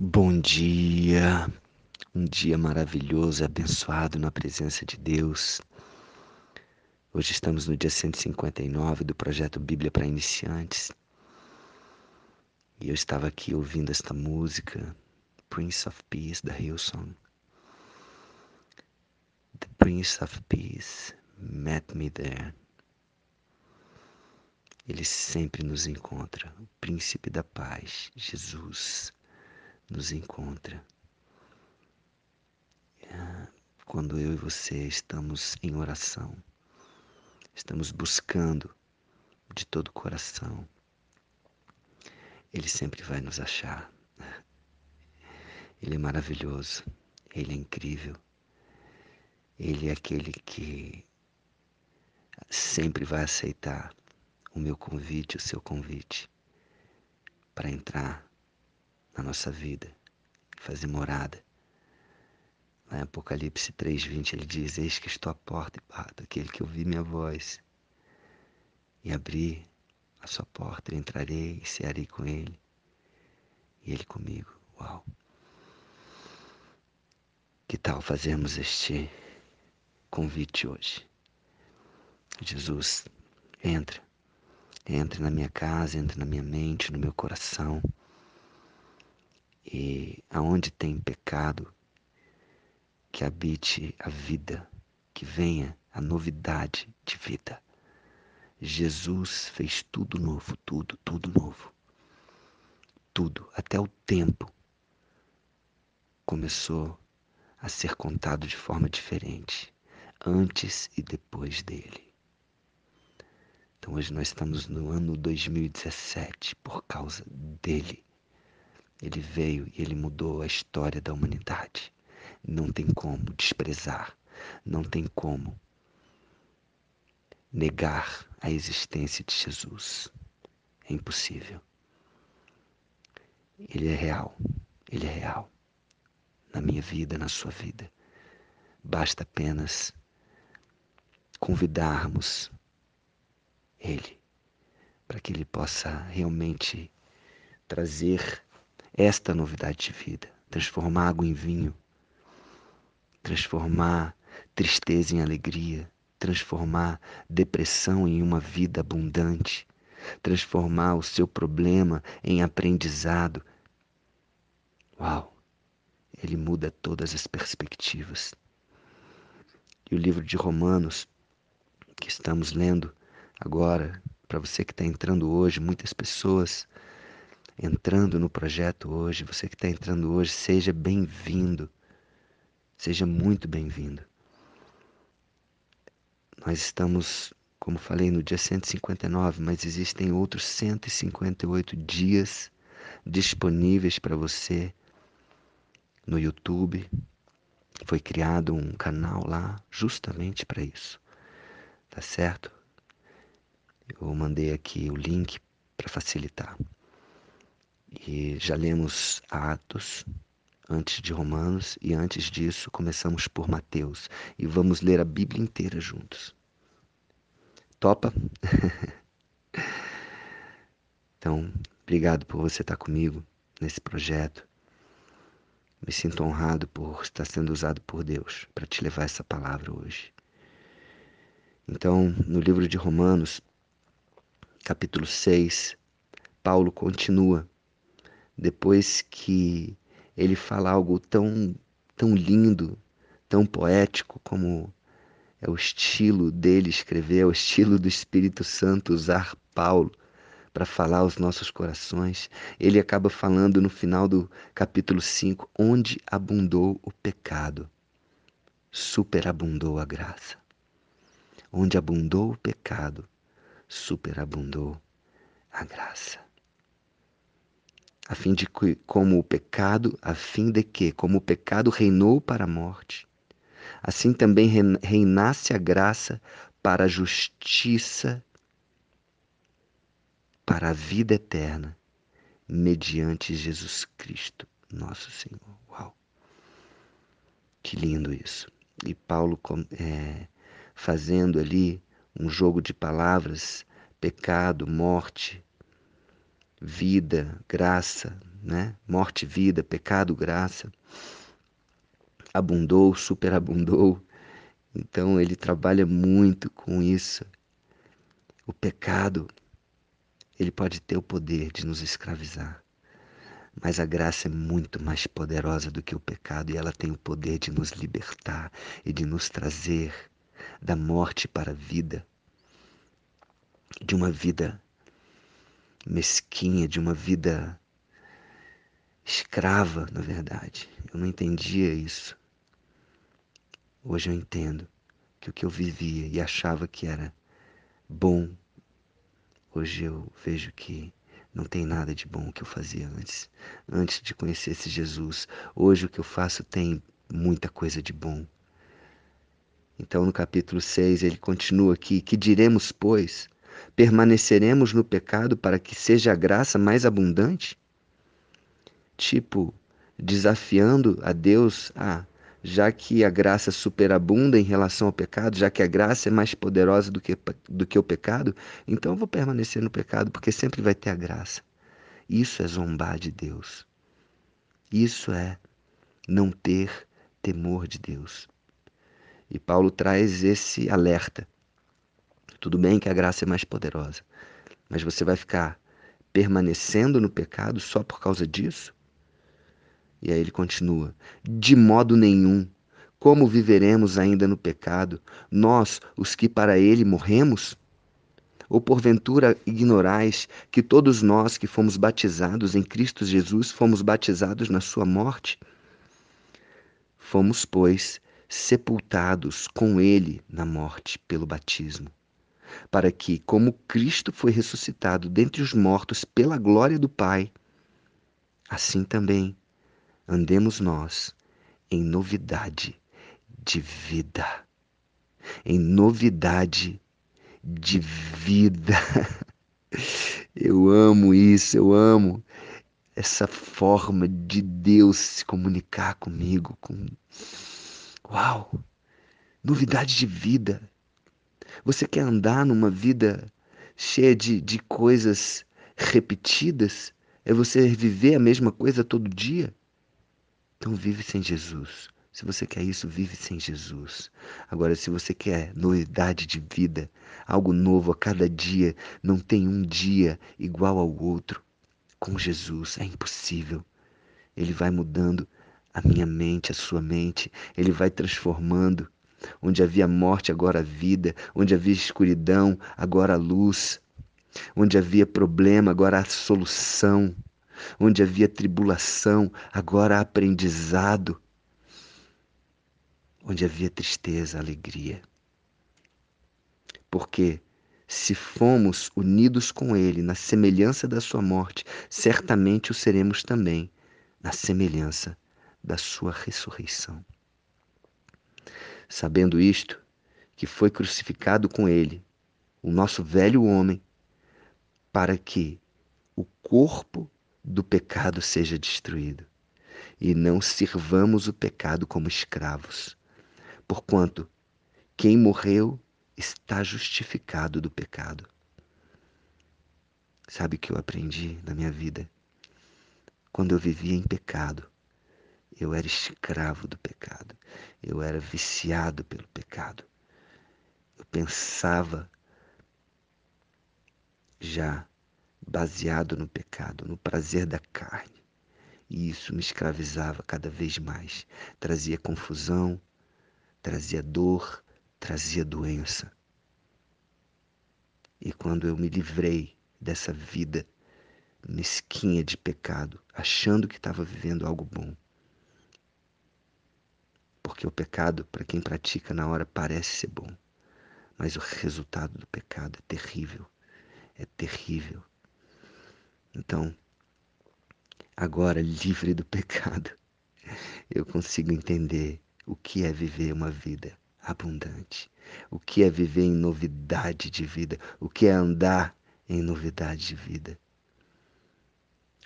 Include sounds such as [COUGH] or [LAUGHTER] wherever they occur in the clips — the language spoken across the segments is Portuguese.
Bom dia, um dia maravilhoso abençoado na presença de Deus. Hoje estamos no dia 159 do projeto Bíblia para Iniciantes. E eu estava aqui ouvindo esta música, Prince of Peace, da Hillsong. The Prince of Peace met me there. Ele sempre nos encontra, o Príncipe da Paz, Jesus nos encontra. É, quando eu e você estamos em oração, estamos buscando de todo o coração, Ele sempre vai nos achar. Ele é maravilhoso, Ele é incrível, Ele é aquele que sempre vai aceitar o meu convite, o seu convite, para entrar na nossa vida, fazer morada. Lá em Apocalipse 3,20 ele diz: Eis que estou à porta e bato, aquele que ouvir minha voz e abrir a sua porta, entrarei e cearei com ele e ele comigo. Uau! Que tal fazermos este convite hoje? Jesus, entra, entra na minha casa, entra na minha mente, no meu coração. E aonde tem pecado, que habite a vida, que venha a novidade de vida. Jesus fez tudo novo, tudo, tudo novo. Tudo, até o tempo começou a ser contado de forma diferente, antes e depois dele. Então hoje nós estamos no ano 2017 por causa dele. Ele veio e ele mudou a história da humanidade. Não tem como desprezar, não tem como negar a existência de Jesus. É impossível. Ele é real, ele é real. Na minha vida, na sua vida. Basta apenas convidarmos Ele para que Ele possa realmente trazer esta novidade de vida, transformar água em vinho, transformar tristeza em alegria, transformar depressão em uma vida abundante, transformar o seu problema em aprendizado. Uau! Ele muda todas as perspectivas. E o livro de Romanos, que estamos lendo agora, para você que está entrando hoje, muitas pessoas entrando no projeto hoje, você que está entrando hoje, seja bem-vindo. Seja muito bem-vindo. Nós estamos, como falei, no dia 159, mas existem outros 158 dias disponíveis para você no YouTube. Foi criado um canal lá justamente para isso. Tá certo? Eu mandei aqui o link para facilitar. E já lemos Atos antes de Romanos e antes disso começamos por Mateus e vamos ler a Bíblia inteira juntos. Topa? [LAUGHS] então, obrigado por você estar comigo nesse projeto. Me sinto honrado por estar sendo usado por Deus para te levar essa palavra hoje. Então, no livro de Romanos, capítulo 6, Paulo continua depois que ele fala algo tão, tão lindo, tão poético como é o estilo dele escrever, é o estilo do Espírito Santo usar Paulo para falar aos nossos corações. Ele acaba falando no final do capítulo 5, onde abundou o pecado, superabundou a graça. Onde abundou o pecado, superabundou a graça a fim de que, como o pecado, a fim de que, como o pecado reinou para a morte, assim também reinasse a graça para a justiça, para a vida eterna, mediante Jesus Cristo, nosso Senhor. Uau! Que lindo isso. E Paulo é, fazendo ali um jogo de palavras, pecado, morte, vida, graça, né? Morte, vida, pecado, graça. Abundou, superabundou. Então ele trabalha muito com isso. O pecado, ele pode ter o poder de nos escravizar. Mas a graça é muito mais poderosa do que o pecado e ela tem o poder de nos libertar e de nos trazer da morte para a vida, de uma vida mesquinha, de uma vida escrava, na verdade. Eu não entendia isso. Hoje eu entendo que o que eu vivia e achava que era bom, hoje eu vejo que não tem nada de bom que eu fazia antes, antes de conhecer esse Jesus. Hoje o que eu faço tem muita coisa de bom. Então, no capítulo 6, ele continua aqui: Que diremos, pois? Permaneceremos no pecado para que seja a graça mais abundante? Tipo, desafiando a Deus a. Ah, já que a graça superabunda em relação ao pecado, já que a graça é mais poderosa do que, do que o pecado, então eu vou permanecer no pecado, porque sempre vai ter a graça. Isso é zombar de Deus. Isso é não ter temor de Deus. E Paulo traz esse alerta. Tudo bem que a graça é mais poderosa, mas você vai ficar permanecendo no pecado só por causa disso? E aí ele continua: De modo nenhum. Como viveremos ainda no pecado, nós, os que para ele morremos? Ou porventura ignorais que todos nós que fomos batizados em Cristo Jesus fomos batizados na sua morte? Fomos, pois, sepultados com ele na morte pelo batismo, para que, como Cristo foi ressuscitado dentre os mortos pela glória do Pai, assim também andemos nós em novidade de vida. Em novidade de vida. [LAUGHS] Eu amo isso, eu amo essa forma de Deus se comunicar comigo com Uau! Novidade de vida. Você quer andar numa vida cheia de, de coisas repetidas? É você viver a mesma coisa todo dia? Então vive sem Jesus. Se você quer isso, vive sem Jesus. Agora, se você quer novidade de vida, algo novo a cada dia, não tem um dia igual ao outro. Com Jesus é impossível. Ele vai mudando a minha mente, a sua mente, ele vai transformando. Onde havia morte, agora vida. Onde havia escuridão, agora luz. Onde havia problema, agora a solução onde havia tribulação, agora aprendizado, onde havia tristeza, alegria. Porque se fomos unidos com Ele na semelhança da Sua morte, certamente o seremos também na semelhança da Sua ressurreição. Sabendo isto, que foi crucificado com Ele, o nosso velho homem, para que o corpo do pecado seja destruído, e não sirvamos o pecado como escravos, porquanto quem morreu está justificado do pecado. Sabe o que eu aprendi na minha vida? Quando eu vivia em pecado, eu era escravo do pecado, eu era viciado pelo pecado. Eu pensava já baseado no pecado, no prazer da carne. E isso me escravizava cada vez mais. Trazia confusão, trazia dor, trazia doença. E quando eu me livrei dessa vida mesquinha de pecado, achando que estava vivendo algo bom, porque o pecado, para quem pratica na hora, parece ser bom, mas o resultado do pecado é terrível. É terrível. Então, agora livre do pecado, [LAUGHS] eu consigo entender o que é viver uma vida abundante, o que é viver em novidade de vida, o que é andar em novidade de vida.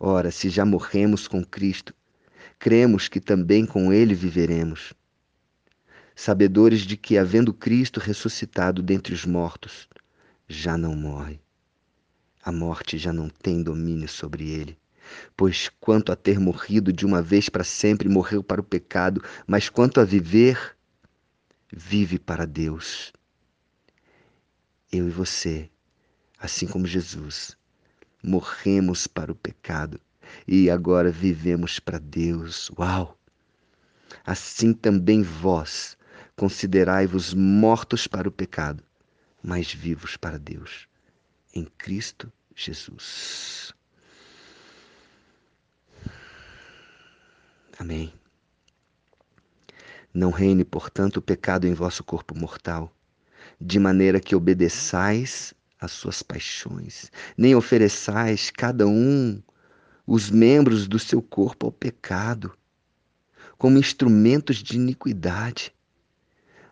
Ora, se já morremos com Cristo, cremos que também com Ele viveremos. Sabedores de que, havendo Cristo ressuscitado dentre os mortos, já não morre a morte já não tem domínio sobre ele. Pois quanto a ter morrido de uma vez para sempre, morreu para o pecado, mas quanto a viver, vive para Deus. Eu e você, assim como Jesus, morremos para o pecado e agora vivemos para Deus. Uau! Assim também vós considerai-vos mortos para o pecado, mas vivos para Deus, em Cristo Jesus. Amém. Não reine, portanto, o pecado em vosso corpo mortal, de maneira que obedeçais às suas paixões, nem ofereçais cada um os membros do seu corpo ao pecado, como instrumentos de iniquidade,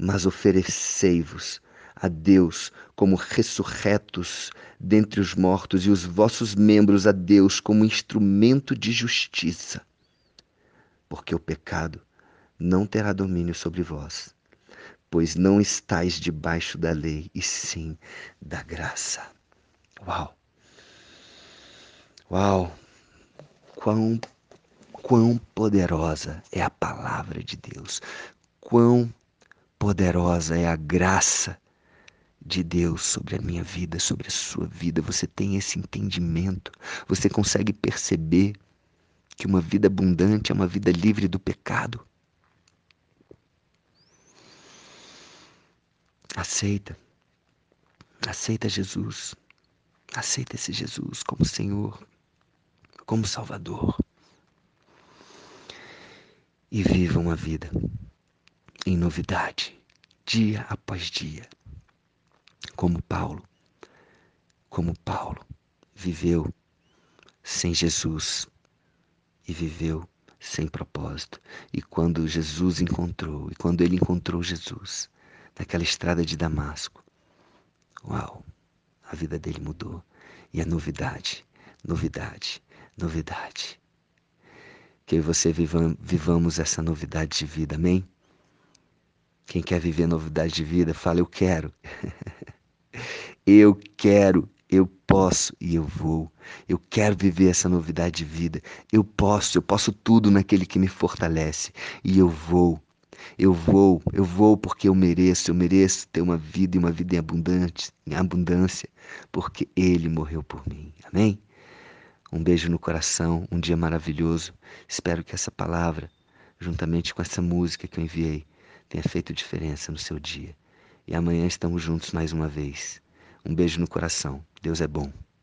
mas oferecei-vos a Deus como ressurretos dentre os mortos e os vossos membros a Deus como instrumento de justiça. Porque o pecado não terá domínio sobre vós, pois não estáis debaixo da lei, e sim da graça. Uau! Uau! Quão, quão poderosa é a palavra de Deus! Quão poderosa é a graça de Deus sobre a minha vida, sobre a sua vida. Você tem esse entendimento, você consegue perceber que uma vida abundante é uma vida livre do pecado. Aceita. Aceita Jesus. Aceita esse Jesus como Senhor, como Salvador. E viva uma vida em novidade, dia após dia como Paulo, como Paulo viveu sem Jesus e viveu sem propósito. E quando Jesus encontrou, e quando ele encontrou Jesus naquela estrada de Damasco, uau, a vida dele mudou. E a novidade, novidade, novidade. Que eu e você vivam, vivamos essa novidade de vida, amém? Quem quer viver novidade de vida, fala eu quero. [LAUGHS] Eu quero, eu posso e eu vou. Eu quero viver essa novidade de vida. Eu posso, eu posso tudo naquele que me fortalece. E eu vou. Eu vou, eu vou porque eu mereço, eu mereço ter uma vida e uma vida em, abundante, em abundância, porque Ele morreu por mim. Amém? Um beijo no coração, um dia maravilhoso. Espero que essa palavra, juntamente com essa música que eu enviei, tenha feito diferença no seu dia. E amanhã estamos juntos mais uma vez. Um beijo no coração. Deus é bom.